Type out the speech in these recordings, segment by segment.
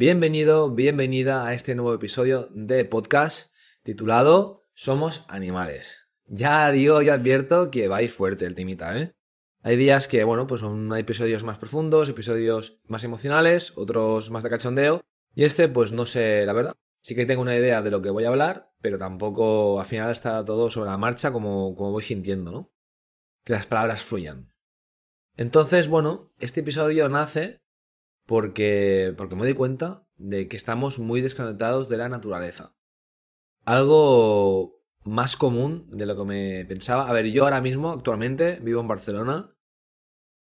Bienvenido, bienvenida a este nuevo episodio de podcast titulado Somos animales. Ya digo, ya advierto que vais fuerte el timita, ¿eh? Hay días que, bueno, pues son episodios más profundos, episodios más emocionales, otros más de cachondeo. Y este, pues no sé, la verdad. Sí que tengo una idea de lo que voy a hablar, pero tampoco al final está todo sobre la marcha como, como voy sintiendo, ¿no? Que las palabras fluyan. Entonces, bueno, este episodio nace porque, porque me doy cuenta de que estamos muy desconectados de la naturaleza. Algo más común de lo que me pensaba. A ver, yo ahora mismo, actualmente, vivo en Barcelona.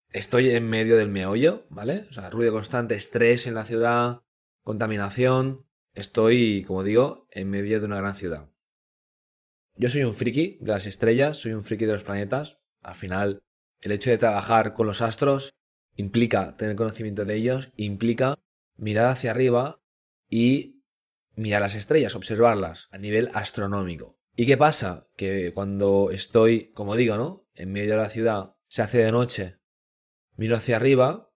Estoy en medio del meollo, ¿vale? O sea, ruido constante, estrés en la ciudad, contaminación. Estoy, como digo, en medio de una gran ciudad. Yo soy un friki de las estrellas, soy un friki de los planetas. Al final, el hecho de trabajar con los astros implica tener conocimiento de ellos, implica mirar hacia arriba y mirar las estrellas, observarlas a nivel astronómico. ¿Y qué pasa? Que cuando estoy, como digo, ¿no? En medio de la ciudad, se hace de noche, miro hacia arriba,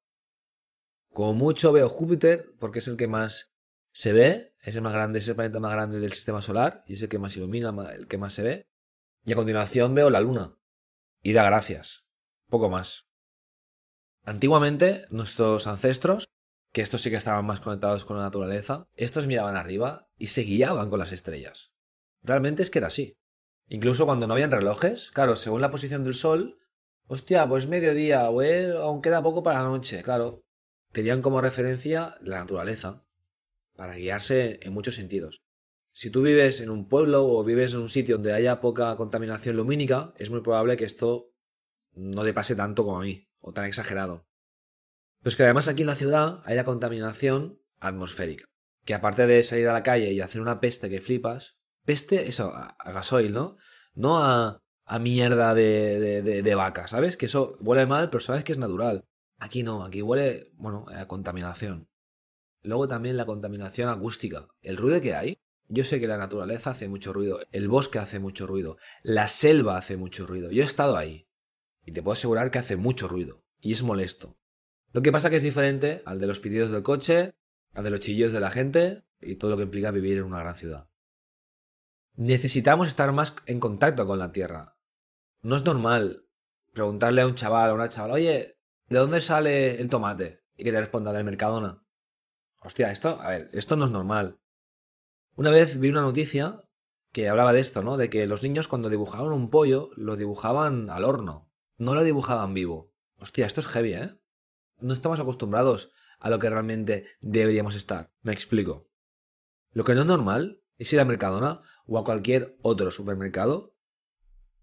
como mucho veo Júpiter, porque es el que más se ve, es el más grande, es el planeta más grande del sistema solar, y es el que más ilumina, el que más se ve. Y a continuación veo la luna. Y da gracias. Poco más. Antiguamente, nuestros ancestros, que estos sí que estaban más conectados con la naturaleza, estos miraban arriba y se guiaban con las estrellas. Realmente es que era así. Incluso cuando no habían relojes, claro, según la posición del sol, hostia, pues mediodía, o aún queda poco para la noche, claro. Tenían como referencia la naturaleza, para guiarse en muchos sentidos. Si tú vives en un pueblo o vives en un sitio donde haya poca contaminación lumínica, es muy probable que esto no te pase tanto como a mí, o tan exagerado. Pues que además aquí en la ciudad hay la contaminación atmosférica. Que aparte de salir a la calle y hacer una peste que flipas, peste, eso, a, gasoil, ¿no? No a, a mierda de, de, de, vaca, ¿sabes? Que eso huele mal, pero sabes que es natural. Aquí no, aquí huele, bueno, a contaminación. Luego también la contaminación acústica. El ruido que hay. Yo sé que la naturaleza hace mucho ruido, el bosque hace mucho ruido, la selva hace mucho ruido. Yo he estado ahí. Y te puedo asegurar que hace mucho ruido. Y es molesto. Lo que pasa que es diferente al de los pedidos del coche, al de los chillos de la gente y todo lo que implica vivir en una gran ciudad. Necesitamos estar más en contacto con la tierra. No es normal preguntarle a un chaval o a una chaval, oye, ¿de dónde sale el tomate? Y que te responda del Mercadona. Hostia, esto, a ver, esto no es normal. Una vez vi una noticia que hablaba de esto, ¿no? De que los niños cuando dibujaban un pollo lo dibujaban al horno, no lo dibujaban vivo. Hostia, esto es heavy, ¿eh? no estamos acostumbrados a lo que realmente deberíamos estar. Me explico. Lo que no es normal es ir a Mercadona o a cualquier otro supermercado,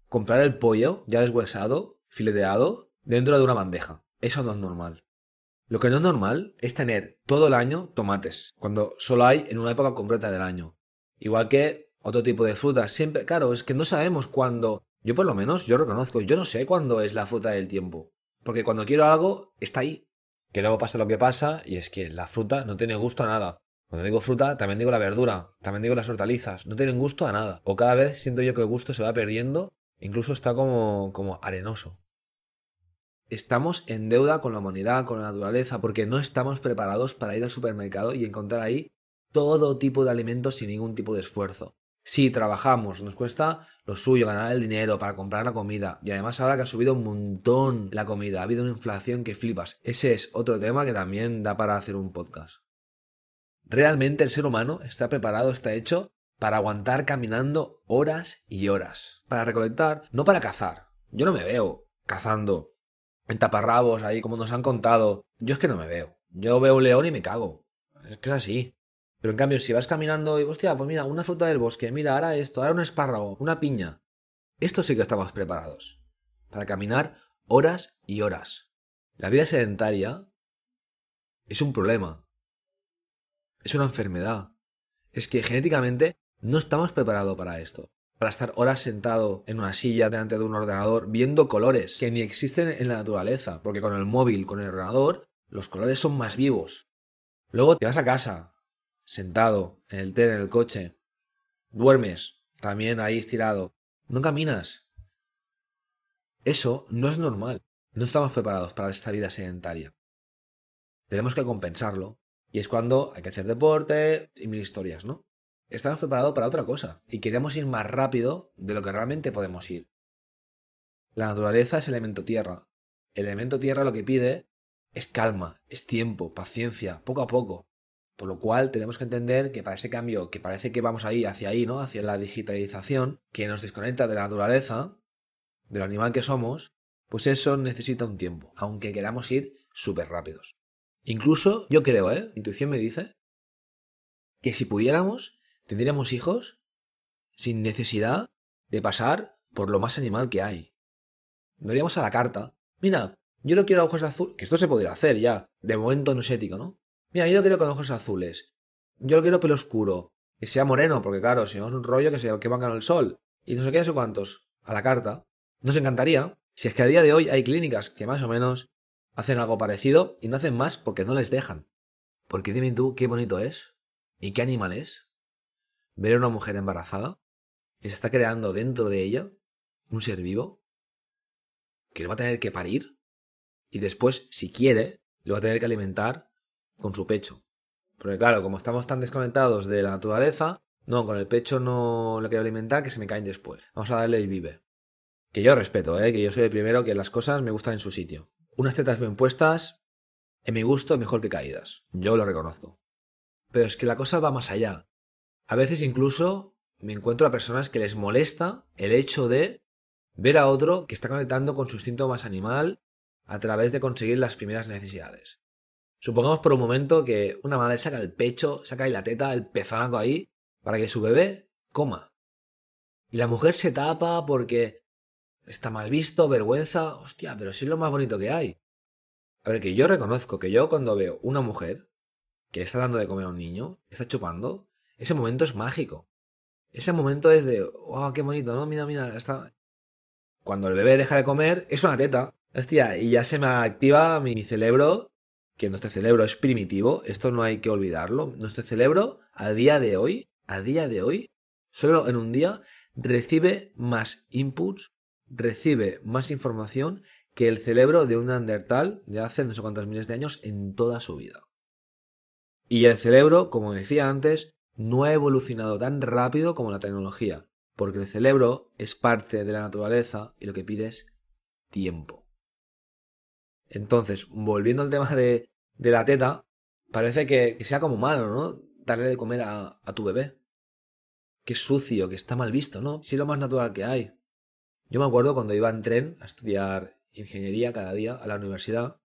comprar el pollo ya deshuesado, fileteado, dentro de una bandeja. Eso no es normal. Lo que no es normal es tener todo el año tomates, cuando solo hay en una época concreta del año. Igual que otro tipo de frutas. Siempre, claro, es que no sabemos cuándo. Yo por lo menos, yo reconozco, yo no sé cuándo es la fruta del tiempo. Porque cuando quiero algo, está ahí. Que luego pasa lo que pasa y es que la fruta no tiene gusto a nada. Cuando digo fruta, también digo la verdura, también digo las hortalizas, no tienen gusto a nada. O cada vez siento yo que el gusto se va perdiendo, incluso está como, como arenoso. Estamos en deuda con la humanidad, con la naturaleza, porque no estamos preparados para ir al supermercado y encontrar ahí todo tipo de alimentos sin ningún tipo de esfuerzo. Si trabajamos, nos cuesta lo suyo, ganar el dinero para comprar la comida. Y además ahora que ha subido un montón la comida, ha habido una inflación que flipas. Ese es otro tema que también da para hacer un podcast. Realmente el ser humano está preparado, está hecho para aguantar caminando horas y horas. Para recolectar, no para cazar. Yo no me veo cazando en taparrabos ahí como nos han contado. Yo es que no me veo. Yo veo un león y me cago. Es que es así. Pero en cambio, si vas caminando y, hostia, pues mira, una fruta del bosque, mira, ahora esto, ahora un espárrago, una piña. Esto sí que estamos preparados. Para caminar horas y horas. La vida sedentaria es un problema. Es una enfermedad. Es que genéticamente no estamos preparados para esto. Para estar horas sentado en una silla delante de un ordenador viendo colores que ni existen en la naturaleza. Porque con el móvil, con el ordenador, los colores son más vivos. Luego te vas a casa, sentado en el tren, en el coche. Duermes, también ahí estirado. No caminas. Eso no es normal. No estamos preparados para esta vida sedentaria. Tenemos que compensarlo Y es cuando hay que hacer deporte y mil historias, ¿no? Estamos preparados para otra cosa y queremos ir más rápido de lo que realmente podemos ir. La naturaleza es elemento tierra. El elemento tierra lo que pide es calma, es tiempo, paciencia, poco a poco. Por lo cual tenemos que entender que para ese cambio, que parece que vamos ahí hacia ahí, ¿no? Hacia la digitalización, que nos desconecta de la naturaleza, del animal que somos, pues eso necesita un tiempo, aunque queramos ir súper rápidos. Incluso, yo creo, ¿eh? Intuición me dice que si pudiéramos, tendríamos hijos sin necesidad de pasar por lo más animal que hay. No iríamos a la carta. Mira, yo no quiero ojos azules, que esto se podría hacer ya, de momento no es ético, ¿no? Mira, yo lo quiero con ojos azules. Yo lo quiero pelo oscuro. Que sea moreno, porque claro, si no es un rollo que se que van el sol. Y no sé qué, no sé cuántos. A la carta. Nos encantaría. Si es que a día de hoy hay clínicas que más o menos hacen algo parecido y no hacen más porque no les dejan. Porque dime tú qué bonito es y qué animal es ver a una mujer embarazada que se está creando dentro de ella un ser vivo que le va a tener que parir y después, si quiere, lo va a tener que alimentar con su pecho. Porque claro, como estamos tan desconectados de la naturaleza, no, con el pecho no le quiero alimentar, que se me caen después. Vamos a darle el vive. Que yo respeto, ¿eh? que yo soy el primero que las cosas me gustan en su sitio. Unas tetas bien puestas, en mi gusto, mejor que caídas. Yo lo reconozco. Pero es que la cosa va más allá. A veces incluso me encuentro a personas que les molesta el hecho de ver a otro que está conectando con su instinto más animal a través de conseguir las primeras necesidades. Supongamos por un momento que una madre saca el pecho, saca ahí la teta, el pezonaco ahí, para que su bebé coma. Y la mujer se tapa porque está mal visto, vergüenza. Hostia, pero sí es lo más bonito que hay. A ver, que yo reconozco que yo cuando veo una mujer que está dando de comer a un niño, está chupando, ese momento es mágico. Ese momento es de, oh, qué bonito, ¿no? Mira, mira, está... Cuando el bebé deja de comer, es una teta. Hostia, y ya se me activa mi cerebro que nuestro cerebro es primitivo, esto no hay que olvidarlo. Nuestro cerebro, a día de hoy, a día de hoy, solo en un día, recibe más inputs, recibe más información que el cerebro de un Neandertal de hace no sé cuántos miles de años en toda su vida. Y el cerebro, como decía antes, no ha evolucionado tan rápido como la tecnología, porque el cerebro es parte de la naturaleza y lo que pide es tiempo. Entonces, volviendo al tema de, de la teta, parece que, sea como malo, ¿no? Darle de comer a, a tu bebé. Qué sucio, que está mal visto, ¿no? Es lo más natural que hay. Yo me acuerdo cuando iba en tren a estudiar ingeniería cada día a la universidad.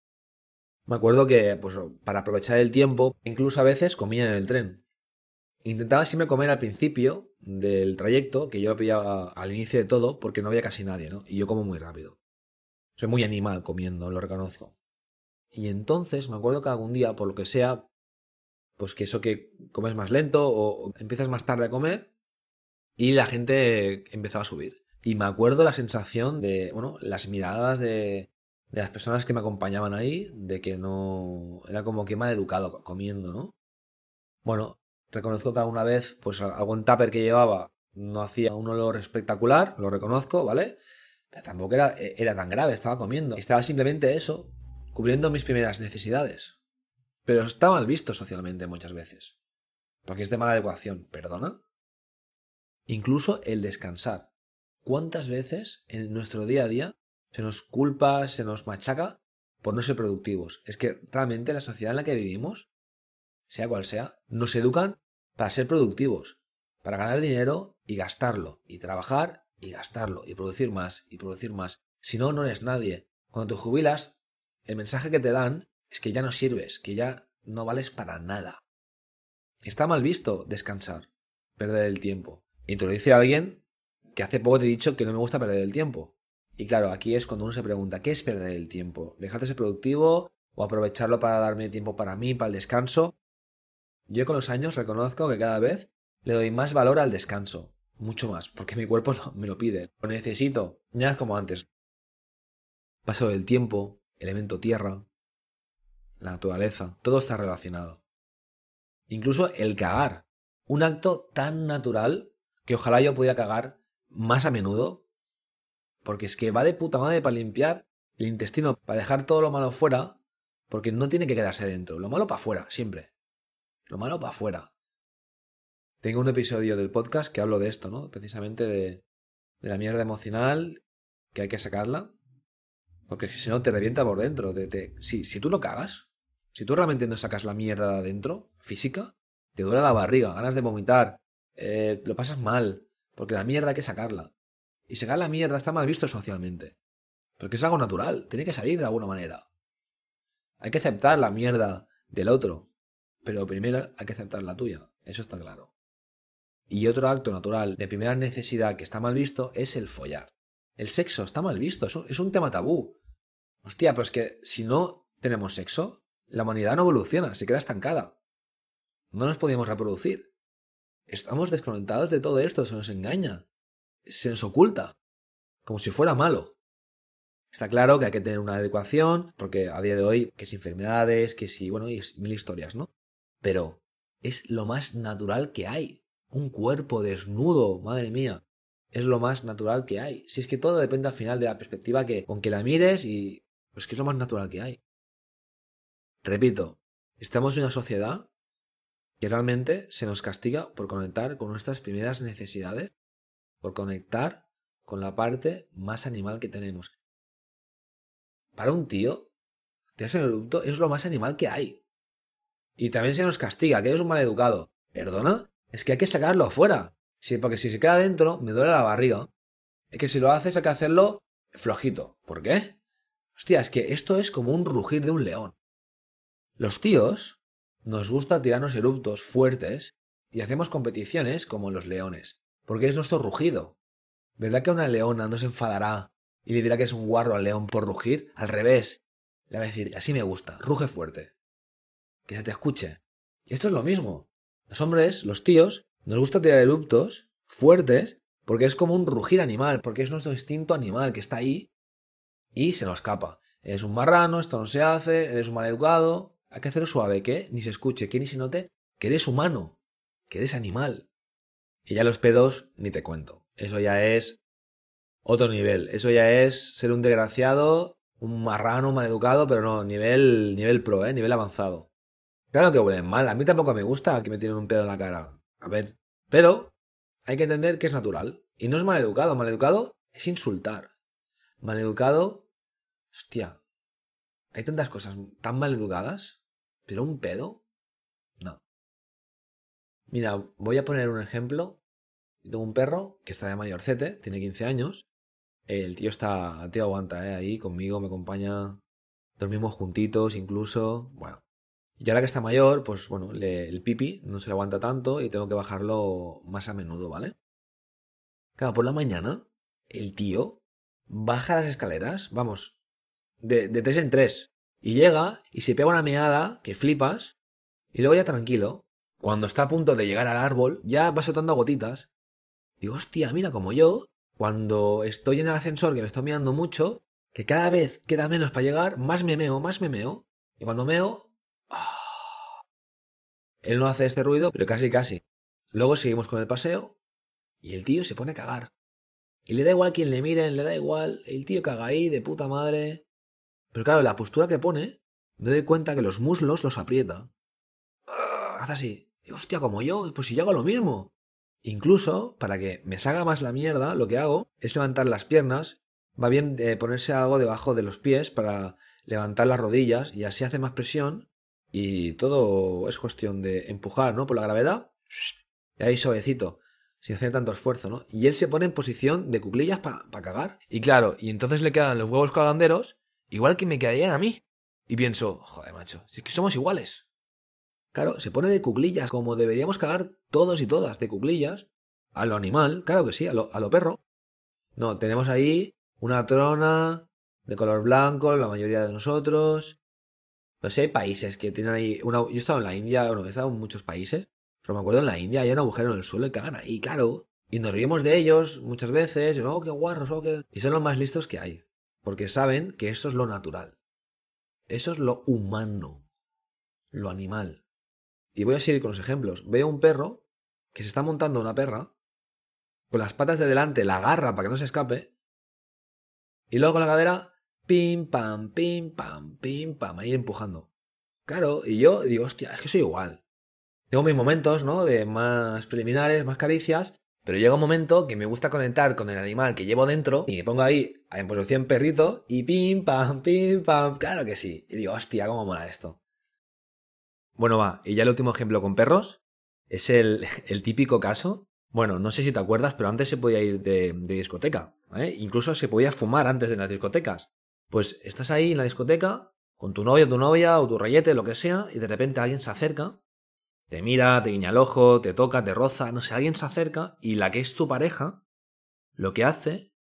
Me acuerdo que, pues, para aprovechar el tiempo, incluso a veces comía en el tren. Intentaba siempre comer al principio del trayecto, que yo lo pillaba al inicio de todo, porque no había casi nadie, ¿no? Y yo como muy rápido. Soy muy animal comiendo, lo reconozco. Y entonces me acuerdo que algún día, por lo que sea, pues que eso que comes más lento o empiezas más tarde a comer y la gente empezaba a subir. Y me acuerdo la sensación de, bueno, las miradas de, las personas que me acompañaban ahí, de que no, era como que mal educado comiendo, ¿no? Bueno, reconozco que alguna vez, pues algún tupper que llevaba no hacía un olor espectacular, lo reconozco, ¿vale? Pero tampoco era, e, era tan grave, estaba comiendo. Estaba simplemente eso, cubriendo mis primeras necesidades. Pero está mal visto socialmente muchas veces. Porque es de mala adecuación, ¿perdona? Incluso el descansar. ¿Cuántas veces en nuestro día a día se nos culpa, se nos machaca por no ser productivos? Es que realmente la sociedad en la que vivimos, sea cual sea, nos educan para ser productivos, para ganar dinero y gastarlo, y trabajar y gastarlo y producir más y producir más. Si no, no eres nadie. Cuando te jubilas, el mensaje que te dan es que ya no sirves, que ya no vales para nada. Está mal visto descansar, perder el tiempo. Y te lo dice alguien que hace poco te he dicho que no me gusta perder el tiempo. Y claro, aquí es cuando uno se pregunta, ¿qué es perder el tiempo? ¿Dejarte ser productivo o aprovecharlo para darme tiempo para mí, para el descanso? Yo con los años reconozco que cada vez le doy más valor al descanso mucho más, porque mi cuerpo me lo pide, lo necesito, ya es como antes. Paso del tiempo, elemento tierra, la naturaleza, todo está relacionado. Incluso el cagar, un acto tan natural que ojalá yo pudiera cagar más a menudo, porque es que va de puta madre para limpiar el intestino, para dejar todo lo malo fuera, porque no tiene que quedarse dentro, lo malo para afuera, siempre. Lo malo para afuera. Tengo un episodio del podcast que hablo de esto, ¿no? Precisamente de, de la mierda emocional, que hay que sacarla. Porque si no, te revienta por dentro. Te, si, si tú lo cagas, si tú realmente no sacas la mierda de adentro, física, te duele la barriga, ganas de vomitar, eh, lo pasas mal, porque la mierda hay que sacarla. Y sacar la mierda está mal visto socialmente. Porque es algo natural, tiene que salir de alguna manera. Hay que aceptar la mierda del otro, pero primero hay que aceptar la tuya, eso está claro. Y otro acto natural de primera necesidad que está mal visto es el follar. El sexo está mal visto, es un tema tabú. Hostia, pero es que si no tenemos sexo, la humanidad no evoluciona, se queda estancada. No nos podemos reproducir. Estamos desconectados de todo esto, se nos engaña, se nos oculta, como si fuera malo. Está claro que hay que tener una adecuación, porque a día de hoy, que si enfermedades, que si, bueno, y mil historias, ¿no? Pero es lo más natural que hay. Un cuerpo desnudo, madre mía. Es lo más natural que hay. Si es que todo depende al final de la perspectiva que, con que la mires y, pues que es lo más natural que hay. Repito, estamos en una sociedad que realmente se nos castiga por conectar con nuestras primeras necesidades, por conectar con la parte más animal que tenemos. Para un tío, tirarse en erupto es lo más animal que hay. Y también se nos castiga, que eres un mal educado. ¿Perdona? Es que hay que sacarlo afuera. Sí, porque si se queda dentro, me duele la barriga. Es que si lo haces hay que hacerlo flojito. ¿Por qué? Hostia, es que esto es como un rugir de un león. Los tíos nos gusta tirarnos eruptos fuertes y hacemos competiciones como los leones, porque es nuestro rugido. ¿Verdad que una leona no se enfadará y le dirá que es un guarro al león por rugir? Al revés. Le va a decir, así me gusta, ruge fuerte. Que se te escuche. Y esto es lo mismo. Los hombres, los tíos, nos gusta tirar eruptos fuertes porque es como un rugir animal, porque es nuestro instinto animal que está ahí y se nos escapa. Es un marrano, esto no se hace, eres un mal educado. Hay que hacerlo suave, que ni se escuche, que ni se note que eres humano, que eres animal. Y ya los pedos, ni te cuento. Eso ya es otro nivel. Eso ya es ser un desgraciado, un marrano, un mal educado, pero no, nivel, nivel pro, ¿eh? Nivel avanzado. Claro que huelen mal. A mí tampoco me gusta que me tiren un pedo en la cara. A ver. Pero hay que entender que es natural. Y no es mal educado. Mal educado es insultar. Mal educado Hostia, hay tantas cosas tan mal educadas, pero un pedo, no. Mira, voy a poner un ejemplo. Tengo un perro que está de mayorcete, tiene 15 años. El tío está, el tío aguanta, ¿eh? Ahí conmigo, me acompaña. Dormimos juntitos incluso. Bueno. Y ahora que está mayor, pues bueno, el pipi no se le aguanta tanto y tengo que bajarlo más a menudo, ¿vale? Claro, por la mañana, el tío baja las escaleras, vamos, de, tres en tres. Y llega y se pega una meada que flipas. Y luego ya tranquilo. Cuando está a punto de llegar al árbol, ya va soltando gotitas. Digo, hostia, mira como yo, cuando estoy en el ascensor que me estoy mirando mucho, que cada vez queda menos para llegar, más me meo, más me meo. Y cuando meo... ¡ah! Él no hace este ruido, pero casi casi. Luego seguimos con el paseo y el tío se pone a cagar. Y le da igual quien le miren, le da igual. El tío caga ahí de puta madre. Pero claro, la postura que pone, me doy cuenta que los muslos los aprieta. Ah, hace así. Y, hostia, como yo, pues si yo hago lo mismo. Incluso, para que me salga más la mierda, lo que hago es levantar las piernas. Va bien de ponerse algo debajo de los pies para levantar las rodillas y así hace más presión. Y todo es cuestión de empujar, ¿no? Por la gravedad. Y ahí suavecito, sin hacer tanto esfuerzo, ¿no? Y él se pone en posición de cuclillas para cagar. Y claro, y entonces le quedan los huevos caganderos igual que me quedarían a mí. Y pienso, joder, macho, si es que somos iguales. Claro, se pone de cuclillas, como deberíamos cagar todos y todas, de cuclillas, a lo animal, claro que sí, a lo, a lo perro. No, tenemos ahí una trona de color blanco, la mayoría de nosotros. No sé, hay países que tienen ahí. Yo he estado en la India, bueno, he estado en muchos países, pero me acuerdo en la India hay un agujero en el suelo y cagan ahí, claro. Y nos rimos de ellos muchas veces, y, oh, qué guarros, oh. Y son los más listos que hay porque saben que eso es lo natural. Eso es lo humano, lo animal. Y voy a seguir con los ejemplos. Veo un perro que se está montando una perra, con las patas de delante la agarra para que no se escape, y luego con la cadera, pim, pam, pim, pam, pim, pam, ahí empujando. Claro, y yo digo, hostia, es que soy igual. Tengo mis momentos, ¿no? De más preliminares, más caricias, pero llega un momento que me gusta conectar con el animal que llevo dentro y me pongo ahí en posición perrito y pim, pam, pim, pam. Claro que sí. Y digo, hostia, cómo mola esto. Bueno, va. Y ya el último ejemplo con perros es el, típico caso. Bueno, no sé si te acuerdas, pero antes se podía ir de, discoteca. ¿eh? Incluso se podía fumar antes de las discotecas. Pues estás ahí en la discoteca con tu novio, tu novia o tu rayete, lo que sea, y de repente alguien se acerca te mira, te guiña el ojo, te toca, te roza, no sé, alguien se acerca y la que es tu pareja lo que hace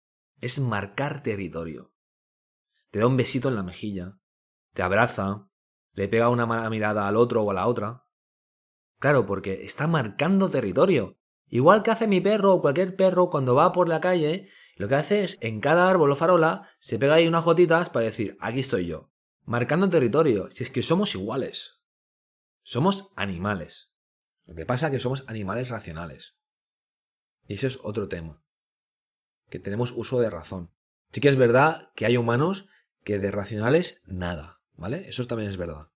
es marcar territorio. Te da un besito en la mejilla, te abraza, le pega una mala mirada al otro o a la otra. Claro, porque está marcando territorio. Igual que hace mi perro o cualquier perro cuando va por la calle, lo que hace es en cada árbol o farola se pega ahí unas gotitas para decir, aquí estoy yo. Marcando territorio, si es que somos iguales. Somos animales. Lo que pasa es que somos animales racionales. Y ese es otro tema. Que tenemos uso de razón. Sí que es verdad que hay humanos que de racionales nada, ¿vale? Eso también es verdad.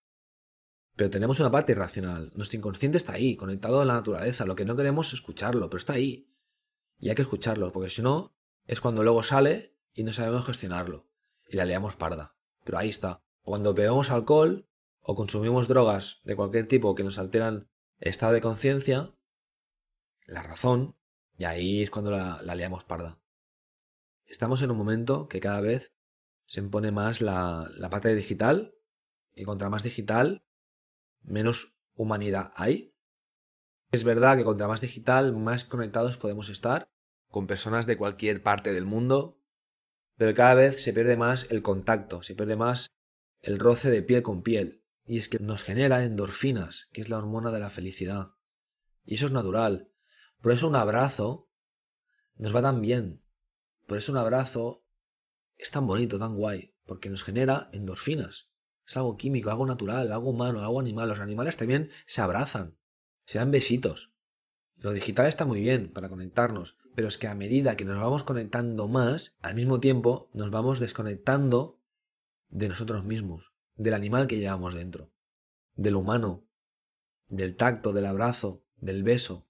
Pero tenemos una parte irracional. Nuestro inconsciente está ahí, conectado a la naturaleza. Lo que no queremos es escucharlo, pero está ahí. Y hay que escucharlo, porque si no, es cuando luego sale y no sabemos gestionarlo. Y la leamos parda. Pero ahí está. cuando bebemos alcohol, o consumimos drogas de cualquier tipo que nos alteran el estado de conciencia, la razón, y ahí es cuando la, la liamos parda. Estamos en un momento que cada vez se impone más la, la parte digital, y contra más digital, menos humanidad hay. Es verdad que contra más digital, más conectados podemos estar con personas de cualquier parte del mundo, pero cada vez se pierde más el contacto, se pierde más el roce de piel con piel. Y es que nos genera endorfinas, que es la hormona de la felicidad. Y eso es natural. Por eso un abrazo nos va tan bien. Por eso un abrazo es tan bonito, tan guay, porque nos genera endorfinas. Es algo químico, algo natural, algo humano, algo animal. Los animales también se abrazan, se dan besitos. Lo digital está muy bien para conectarnos, pero es que a medida que nos vamos conectando más, al mismo tiempo nos vamos desconectando de nosotros mismos del animal que llevamos dentro, del humano, del tacto, del abrazo, del beso.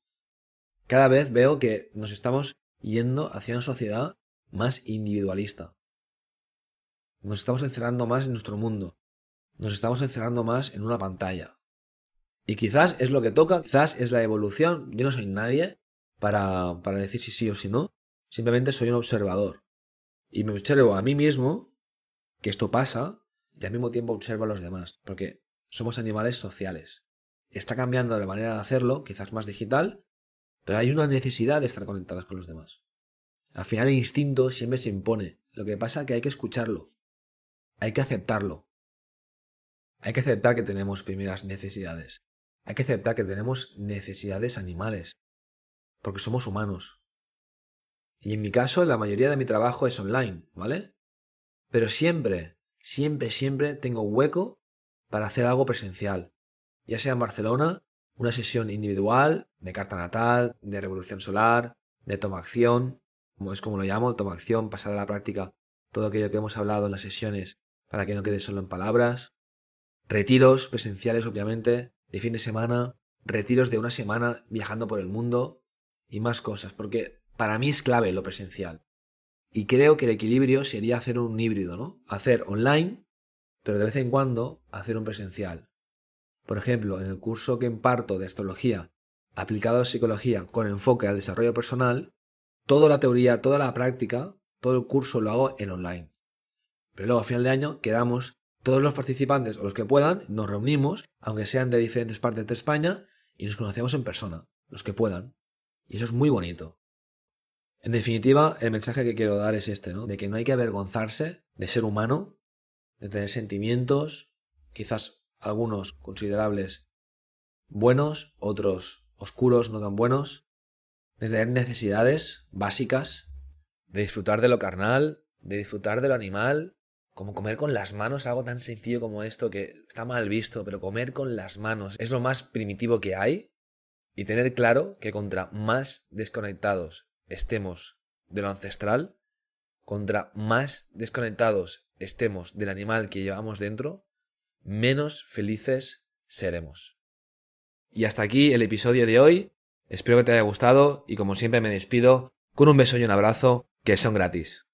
Cada vez veo que nos estamos yendo hacia una sociedad más individualista. Nos estamos encerrando más en nuestro mundo. Nos estamos encerrando más en una pantalla. Y quizás es lo que toca, quizás es la evolución. Yo no soy nadie para, para decir si sí o si no. Simplemente soy un observador. Y me observo a mí mismo que esto pasa y al mismo tiempo observa a los demás, porque somos animales sociales. Está cambiando la manera de hacerlo, quizás más digital, pero hay una necesidad de estar conectados con los demás. Al final el instinto siempre se impone. Lo que pasa es que hay que escucharlo. Hay que aceptarlo. Hay que aceptar que tenemos primeras necesidades. Hay que aceptar que tenemos necesidades animales. Porque somos humanos. Y en mi caso, la mayoría de mi trabajo es online, ¿vale? Pero siempre siempre, siempre tengo hueco para hacer algo presencial. Ya sea en Barcelona, una sesión individual, de carta natal, de revolución solar, de toma acción, como es como lo llamo, toma acción, pasar a la práctica todo aquello que hemos hablado en las sesiones para que no quede solo en palabras. Retiros presenciales, obviamente, de fin de semana, retiros de una semana viajando por el mundo y más cosas, porque para mí es clave lo presencial. Y creo que el equilibrio sería hacer un híbrido, ¿no? Hacer online, pero de vez en cuando hacer un presencial. Por ejemplo, en el curso que imparto de astrología aplicado a psicología con enfoque al desarrollo personal, toda la teoría, toda la práctica, todo el curso lo hago en online. Pero luego a final de año quedamos todos los participantes o los que puedan, nos reunimos, aunque sean de diferentes partes de España, y nos conocemos en persona, los que puedan. Y eso es muy bonito. En definitiva, el mensaje que quiero dar es este, ¿no? De que no hay que avergonzarse de ser humano, de tener sentimientos, quizás algunos considerables buenos, otros oscuros, no tan buenos, de tener necesidades básicas, de disfrutar de lo carnal, de disfrutar de lo animal, como comer con las manos, algo tan sencillo como esto que está mal visto, pero comer con las manos es lo más primitivo que hay, y tener claro que contra más desconectados estemos de lo ancestral, contra más desconectados estemos del animal que llevamos dentro, menos felices seremos. Y hasta aquí el episodio de hoy. Espero que te haya gustado y como siempre me despido con un beso y un abrazo que son gratis.